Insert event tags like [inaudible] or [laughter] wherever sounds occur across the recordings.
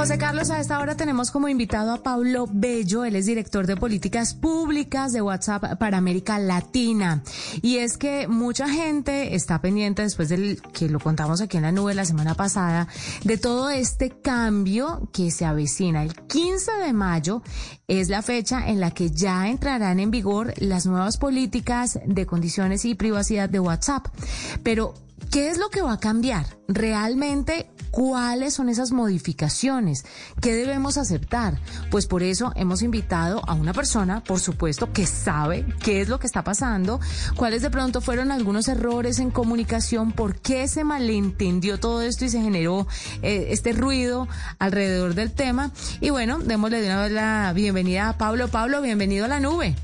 José Carlos, a esta hora tenemos como invitado a Pablo Bello, él es director de políticas públicas de WhatsApp para América Latina. Y es que mucha gente está pendiente, después del que lo contamos aquí en la nube la semana pasada, de todo este cambio que se avecina. El 15 de mayo es la fecha en la que ya entrarán en vigor las nuevas políticas de condiciones y privacidad de WhatsApp. Pero, ¿qué es lo que va a cambiar? ¿Realmente ¿Cuáles son esas modificaciones? ¿Qué debemos aceptar? Pues por eso hemos invitado a una persona, por supuesto, que sabe qué es lo que está pasando, cuáles de pronto fueron algunos errores en comunicación, por qué se malentendió todo esto y se generó eh, este ruido alrededor del tema. Y bueno, démosle de una vez la bienvenida a Pablo. Pablo, bienvenido a la nube.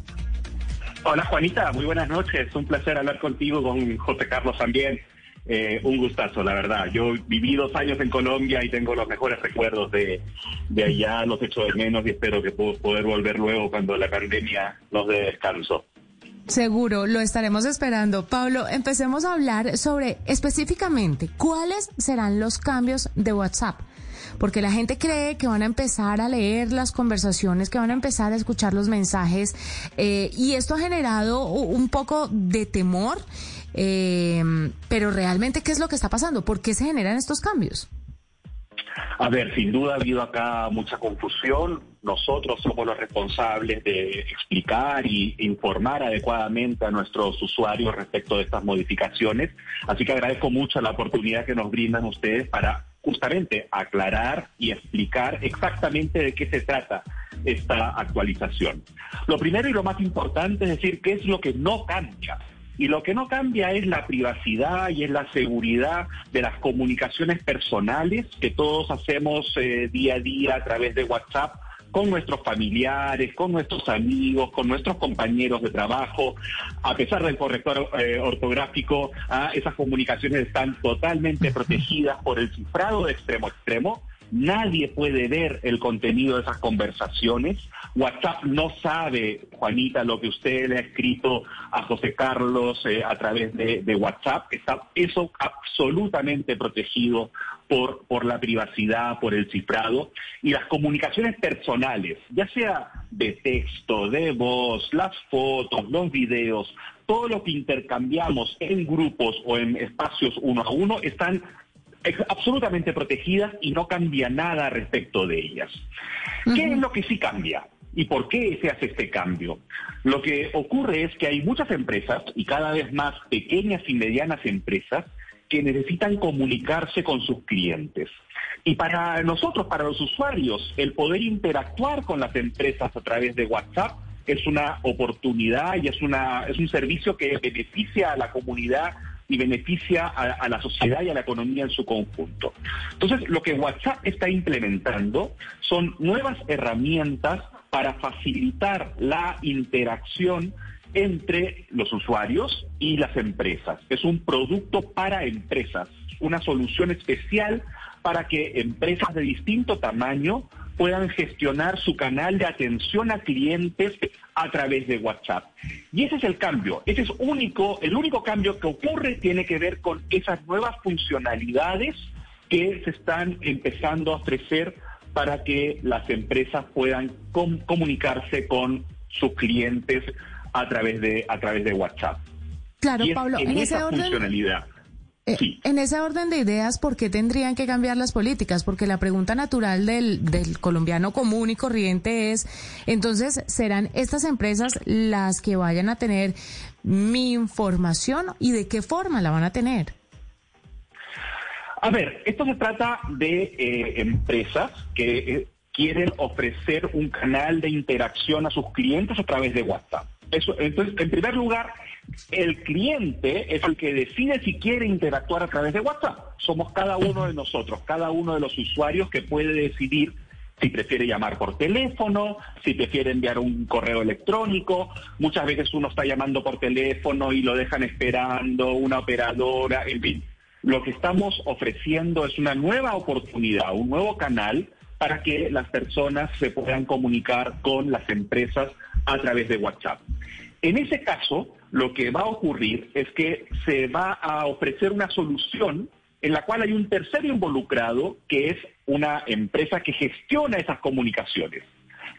Hola Juanita, muy buenas noches. Un placer hablar contigo, con José Carlos también. Eh, un gustazo, la verdad. Yo viví dos años en Colombia y tengo los mejores recuerdos de, de allá, los echo de menos y espero que puedo poder volver luego cuando la pandemia nos dé descanso. Seguro, lo estaremos esperando. Pablo, empecemos a hablar sobre específicamente cuáles serán los cambios de WhatsApp porque la gente cree que van a empezar a leer las conversaciones, que van a empezar a escuchar los mensajes, eh, y esto ha generado un poco de temor eh, pero realmente, ¿qué es lo que está pasando? ¿Por qué se generan estos cambios? A ver, sin duda ha habido acá mucha confusión. Nosotros somos los responsables de explicar y informar adecuadamente a nuestros usuarios respecto de estas modificaciones. Así que agradezco mucho la oportunidad que nos brindan ustedes para justamente aclarar y explicar exactamente de qué se trata esta actualización. Lo primero y lo más importante es decir qué es lo que no cambia. Y lo que no cambia es la privacidad y es la seguridad de las comunicaciones personales que todos hacemos eh, día a día a través de WhatsApp con nuestros familiares, con nuestros amigos, con nuestros compañeros de trabajo. A pesar del corrector eh, ortográfico, ah, esas comunicaciones están totalmente protegidas por el cifrado de extremo a extremo Nadie puede ver el contenido de esas conversaciones. WhatsApp no sabe, Juanita, lo que usted le ha escrito a José Carlos eh, a través de, WhatsApp. Está eso absolutamente protegido por, por la privacidad, por el cifrado. Y las comunicaciones personales, ya sea de texto, de voz, las fotos, los videos, todo lo que intercambiamos en grupos o en espacios uno a uno están absolutamente protegidas y no cambia nada respecto de ellas. ¿Qué es lo que sí cambia? ¿Y por qué se hace este cambio? Lo que ocurre es que hay muchas empresas y cada vez más pequeñas y medianas empresas que necesitan comunicarse con sus clientes. Y para nosotros, para los usuarios, el poder interactuar con las empresas a través de WhatsApp es una oportunidad y es, una, es un servicio que beneficia a la comunidad y beneficia a, la sociedad y a la economía en su conjunto. Entonces, lo que WhatsApp está implementando son nuevas herramientas para facilitar la interacción entre los usuarios y las empresas. Es un producto para empresas, una solución especial para que empresas de distinto tamaño puedan gestionar su canal de atención a clientes a través de WhatsApp. Y ese es el cambio, ese es único, el único cambio que ocurre tiene que ver con esas nuevas funcionalidades que se están empezando a ofrecer para que las empresas puedan comunicarse con sus clientes a través de a través de WhatsApp. Claro, Pablo, en, esa funcionalidad eh, en ese orden de ideas, ¿por qué tendrían que cambiar las políticas? Porque la pregunta natural del, del colombiano común y corriente es, entonces, ¿serán estas empresas las que vayan a tener mi información y de qué forma la van a tener? A ver, esto se trata de eh, empresas que eh, quieren ofrecer un canal de interacción a sus clientes a través de WhatsApp. Eso, entonces, en primer lugar, el cliente es el que decide si quiere interactuar a través de WhatsApp. Somos cada uno de nosotros, cada uno de los usuarios que puede decidir si prefiere llamar por teléfono, si prefiere enviar un correo electrónico. Muchas veces uno está llamando por teléfono y lo dejan esperando, una operadora, en fin. Lo que estamos ofreciendo es una nueva oportunidad, un nuevo canal para que las personas se puedan comunicar con las empresas a través de WhatsApp. En ese caso, lo que va a ocurrir es que se va a ofrecer una solución en la cual hay un tercero involucrado que es una empresa que gestiona esas comunicaciones,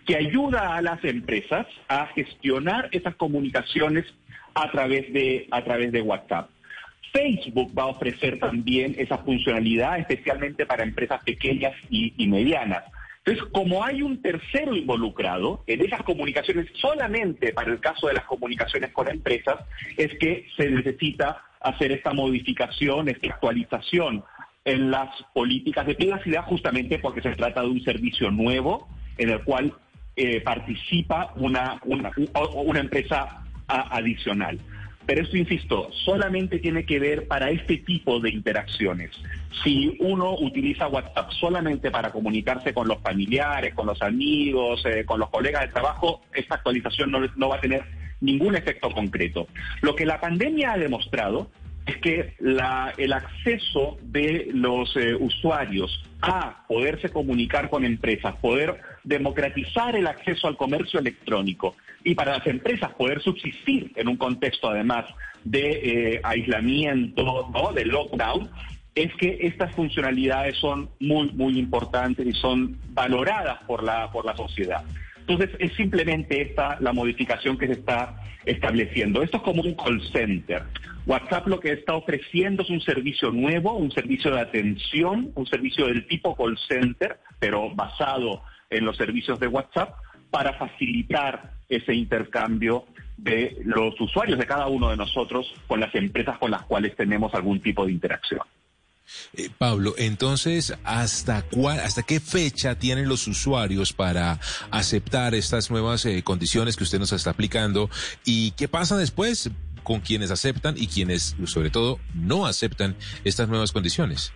que ayuda a las empresas a gestionar esas comunicaciones a través de, a través de WhatsApp. Facebook va a ofrecer también esa funcionalidad, especialmente para empresas pequeñas y, y medianas. Entonces, como hay un tercero involucrado en esas comunicaciones, solamente para el caso de las comunicaciones con empresas, es que se necesita hacer esta modificación, esta actualización en las políticas de privacidad, justamente porque se trata de un servicio nuevo en el cual eh, participa una, una, una empresa adicional. Pero esto, insisto, solamente tiene que ver para este tipo de interacciones. Si uno utiliza WhatsApp solamente para comunicarse con los familiares, con los amigos, eh, con los colegas de trabajo, esta actualización no, va a tener ningún efecto concreto. Lo que la pandemia ha demostrado es que el acceso de los eh, usuarios a poderse comunicar con empresas, poder democratizar el acceso al comercio electrónico y para las empresas poder subsistir en un contexto además de eh, aislamiento, ¿no? de lockdown, es que estas funcionalidades son muy, muy importantes y son valoradas por la, por la sociedad. Entonces, es simplemente esta la modificación que se está estableciendo. Esto es como un call center. WhatsApp lo que está ofreciendo es un servicio nuevo, un servicio de atención, un servicio del tipo call center, pero basado en los servicios de WhatsApp, para facilitar ese intercambio de los usuarios de cada uno de nosotros con las empresas con las cuales tenemos algún tipo de interacción. Eh, Pablo, entonces, ¿hasta cuál, hasta qué fecha tienen los usuarios para aceptar estas nuevas eh, condiciones que usted nos está aplicando? ¿Y qué pasa después con quienes aceptan y quienes, sobre todo, no aceptan estas nuevas condiciones?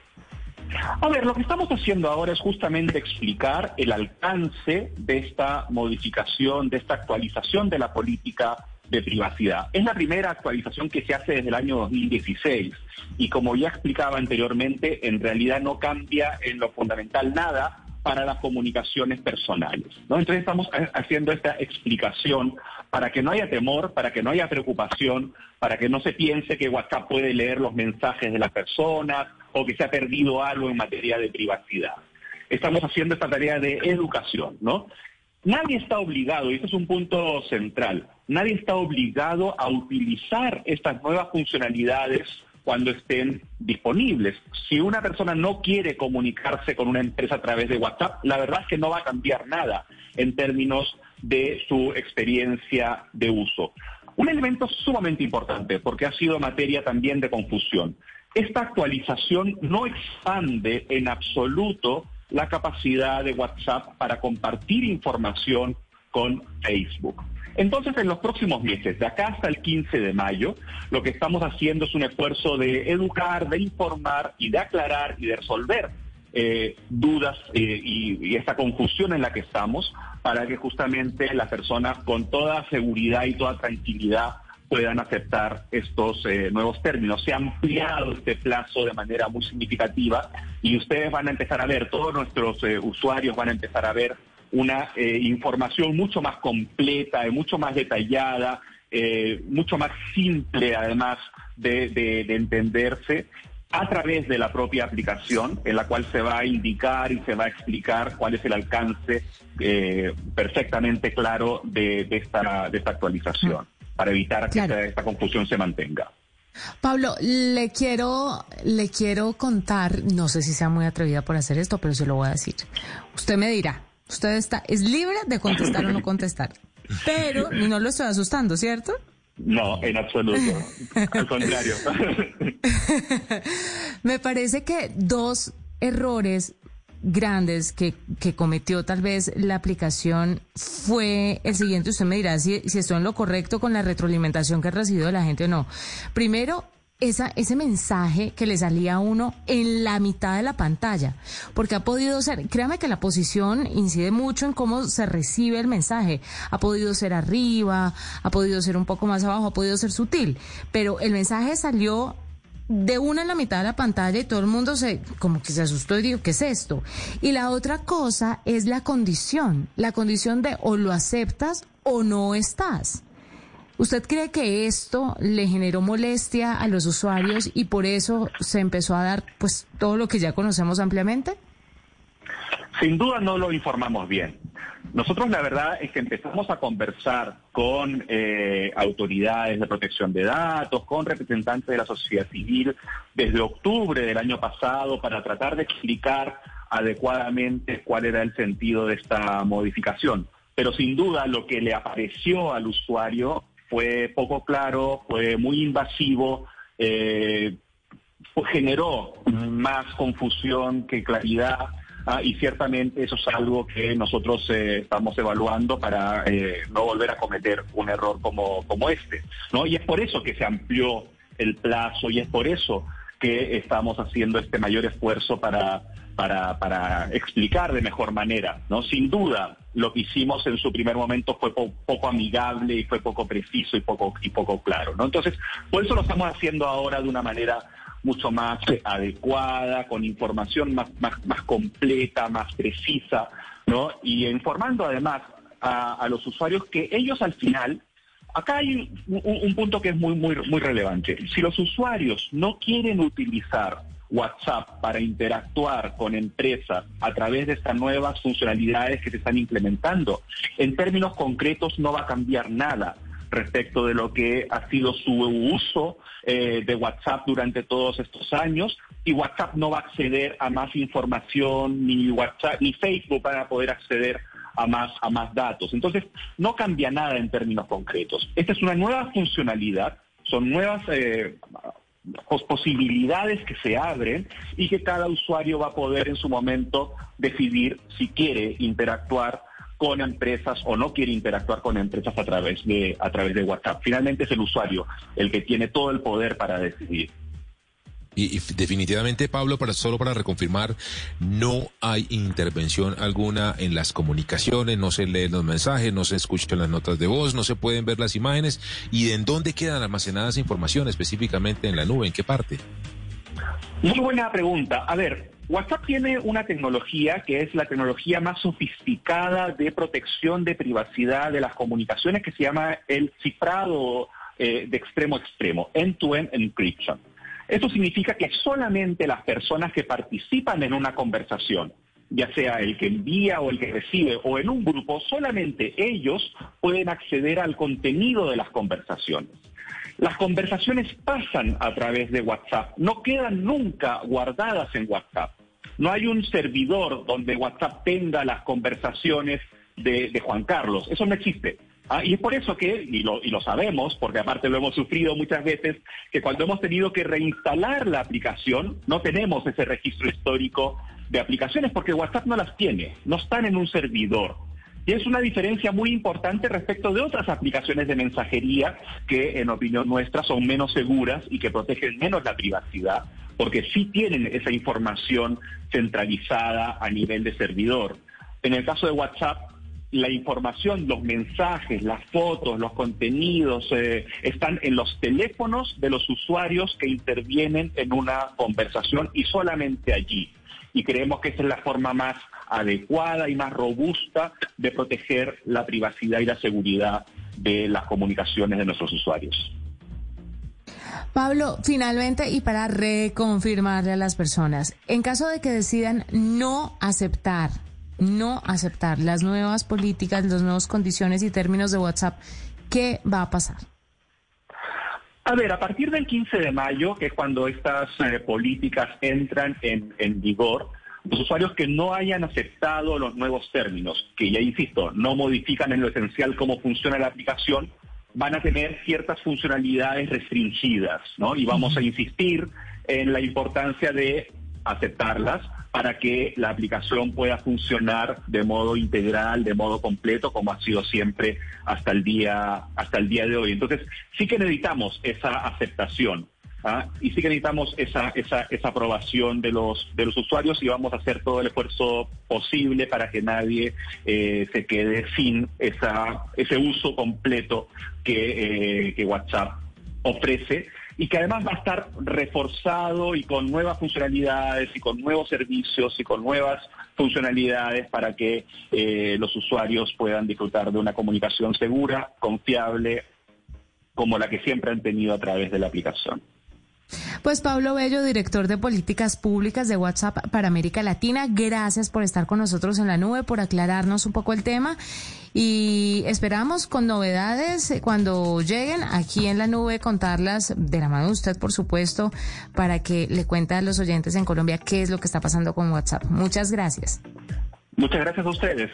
A ver, lo que estamos haciendo ahora es justamente explicar el alcance de esta modificación, de esta actualización de la política de privacidad. Es la primera actualización que se hace desde el año 2016 y como ya explicaba anteriormente, en realidad no cambia en lo fundamental nada para las comunicaciones personales. ¿no? Entonces estamos haciendo esta explicación para que no haya temor, para que no haya preocupación, para que no se piense que WhatsApp puede leer los mensajes de las personas o que se ha perdido algo en materia de privacidad. Estamos haciendo esta tarea de educación, ¿no? Nadie está obligado, y este es un punto central, nadie está obligado a utilizar estas nuevas funcionalidades cuando estén disponibles. Si una persona no quiere comunicarse con una empresa a través de WhatsApp, la verdad es que no va a cambiar nada en términos de su experiencia de uso. Un elemento sumamente importante, porque ha sido materia también de confusión. Esta actualización no expande en absoluto la capacidad de WhatsApp para compartir información con Facebook. Entonces, en los próximos meses, de acá hasta el 15 de mayo, lo que estamos haciendo es un esfuerzo de educar, de informar y de aclarar y de resolver eh, dudas eh, y, y esta confusión en la que estamos para que justamente las personas con toda seguridad y toda tranquilidad puedan aceptar estos eh, nuevos términos. Se ha ampliado este plazo de manera muy significativa y ustedes van a empezar a ver, todos nuestros usuarios van a empezar a ver una eh, información mucho más completa, mucho más detallada, mucho más simple además de, de entenderse a través de la propia aplicación, en la cual se va a indicar y se va a explicar cuál es el alcance perfectamente claro de, de, esta, de esta actualización para evitar que esta, confusión se mantenga. Pablo, le quiero, le quiero contar, no sé si sea muy atrevida por hacer esto, pero se lo voy a decir. Usted me dirá, usted está, es libre de contestar o no contestar, pero no lo estoy asustando, ¿cierto? No, en absoluto. [laughs] Al contrario. [laughs] me parece que dos errores grandes que, que cometió tal vez la aplicación fue el siguiente. Usted me dirá si, si estoy en lo correcto con la retroalimentación que ha recibido de la gente o no. Primero, esa, ese mensaje que le salía a uno en la mitad de la pantalla, porque ha podido ser, créame que la posición incide mucho en cómo se recibe el mensaje, ha podido ser arriba, ha podido ser un poco más abajo, ha podido ser sutil, pero el mensaje salió de una en la mitad de la pantalla y todo el mundo se como que se asustó y dijo, ¿qué es esto? Y la otra cosa es la condición, la condición de o lo aceptas o no estás. ¿Usted cree que esto le generó molestia a los usuarios y por eso se empezó a dar pues todo lo que ya conocemos ampliamente? Sin duda no lo informamos bien. Nosotros la verdad es que empezamos a conversar con eh, autoridades de protección de datos, con representantes de la sociedad civil desde octubre del año pasado para tratar de explicar adecuadamente cuál era el sentido de esta modificación. Pero sin duda lo que le apareció al usuario fue poco claro, fue muy invasivo, eh, generó más confusión que claridad Ah, y ciertamente eso es algo que nosotros eh, estamos evaluando para eh, no volver a cometer un error como, como este. ¿no? Y es por eso que se amplió el plazo y es por eso que estamos haciendo este mayor esfuerzo para, para, para explicar de mejor manera. ¿no? Sin duda, lo que hicimos en su primer momento fue poco amigable y fue poco preciso y poco, y poco claro. ¿no? Entonces, por eso lo estamos haciendo ahora de una manera mucho más adecuada, con información más, más, más completa, más precisa, ¿no? Y informando además a, los usuarios que ellos al final Acá hay un, punto que es muy, muy, muy relevante. Si los usuarios no quieren utilizar WhatsApp para interactuar con empresas a través de estas nuevas funcionalidades que se están implementando, en términos concretos no va a cambiar nada respecto de lo que ha sido su uso eh, de WhatsApp durante todos estos años y WhatsApp no va a acceder a más información ni WhatsApp ni Facebook van a poder acceder a más a más datos. Entonces no cambia nada en términos concretos. Esta es una nueva funcionalidad, son nuevas eh, posibilidades que se abren y que cada usuario va a poder en su momento decidir si quiere interactuar con empresas o no quiere interactuar con empresas a través de a través de WhatsApp. Finalmente es el usuario el que tiene todo el poder para decidir. Y, definitivamente, Pablo, para solo para reconfirmar, no hay intervención alguna en las comunicaciones, no se leen los mensajes, no se escuchan las notas de voz, no se pueden ver las imágenes. ¿Y en dónde quedan almacenadas información específicamente en la nube? ¿En qué parte? Muy buena pregunta. A ver, WhatsApp tiene una tecnología que es la tecnología más sofisticada de protección de privacidad de las comunicaciones que se llama el cifrado eh, de extremo a extremo, end-to-end encryption. Esto significa que solamente las personas que participan en una conversación, ya sea el que envía o el que recibe o en un grupo, solamente ellos pueden acceder al contenido de las conversaciones. Las conversaciones pasan a través de WhatsApp, no quedan nunca guardadas en WhatsApp. No hay un servidor donde WhatsApp tenga las conversaciones de, Juan Carlos. Eso no existe. Ah, y es por eso que, y lo, y lo sabemos, porque aparte lo hemos sufrido muchas veces, que cuando hemos tenido que reinstalar la aplicación, no tenemos ese registro histórico de aplicaciones porque WhatsApp no las tiene, no están en un servidor. Y es una diferencia muy importante respecto de otras aplicaciones de mensajería que, en opinión nuestra, son menos seguras y que protegen menos la privacidad, porque sí tienen esa información centralizada a nivel de servidor. En el caso de WhatsApp, la información, los mensajes, las fotos, los contenidos eh, están en los teléfonos de los usuarios que intervienen en una conversación y solamente allí. Y creemos que esa es la forma más adecuada y más robusta de proteger la privacidad y la seguridad de las comunicaciones de nuestros usuarios. Pablo, finalmente y para reconfirmarle a las personas, en caso de que decidan no aceptar, no aceptar las nuevas políticas, las nuevas condiciones y términos de WhatsApp, ¿qué va a pasar? A ver, a partir del 15 de mayo, que es cuando estas eh, políticas entran en, en vigor, los usuarios que no hayan aceptado los nuevos términos, que ya insisto, no modifican en lo esencial cómo funciona la aplicación, van a tener ciertas funcionalidades restringidas, ¿no? Y vamos a insistir en la importancia de aceptarlas para que la aplicación pueda funcionar de modo integral, de modo completo, como ha sido siempre hasta el día, hasta el día de hoy. Entonces, sí que necesitamos esa aceptación. ¿ah? Y sí que necesitamos esa, esa, esa aprobación de los, de los usuarios y vamos a hacer todo el esfuerzo posible para que nadie eh, se quede sin esa, ese uso completo que, eh, que WhatsApp ofrece y que además va a estar reforzado y con nuevas funcionalidades y con nuevos servicios y con nuevas funcionalidades para que eh, los usuarios puedan disfrutar de una comunicación segura, confiable, como la que siempre han tenido a través de la aplicación. Pues Pablo Bello, director de políticas públicas de WhatsApp para América Latina, gracias por estar con nosotros en la nube, por aclararnos un poco el tema y esperamos con novedades cuando lleguen aquí en la nube contarlas de la mano de usted, por supuesto, para que le cuente a los oyentes en Colombia qué es lo que está pasando con WhatsApp. Muchas gracias. Muchas gracias a ustedes.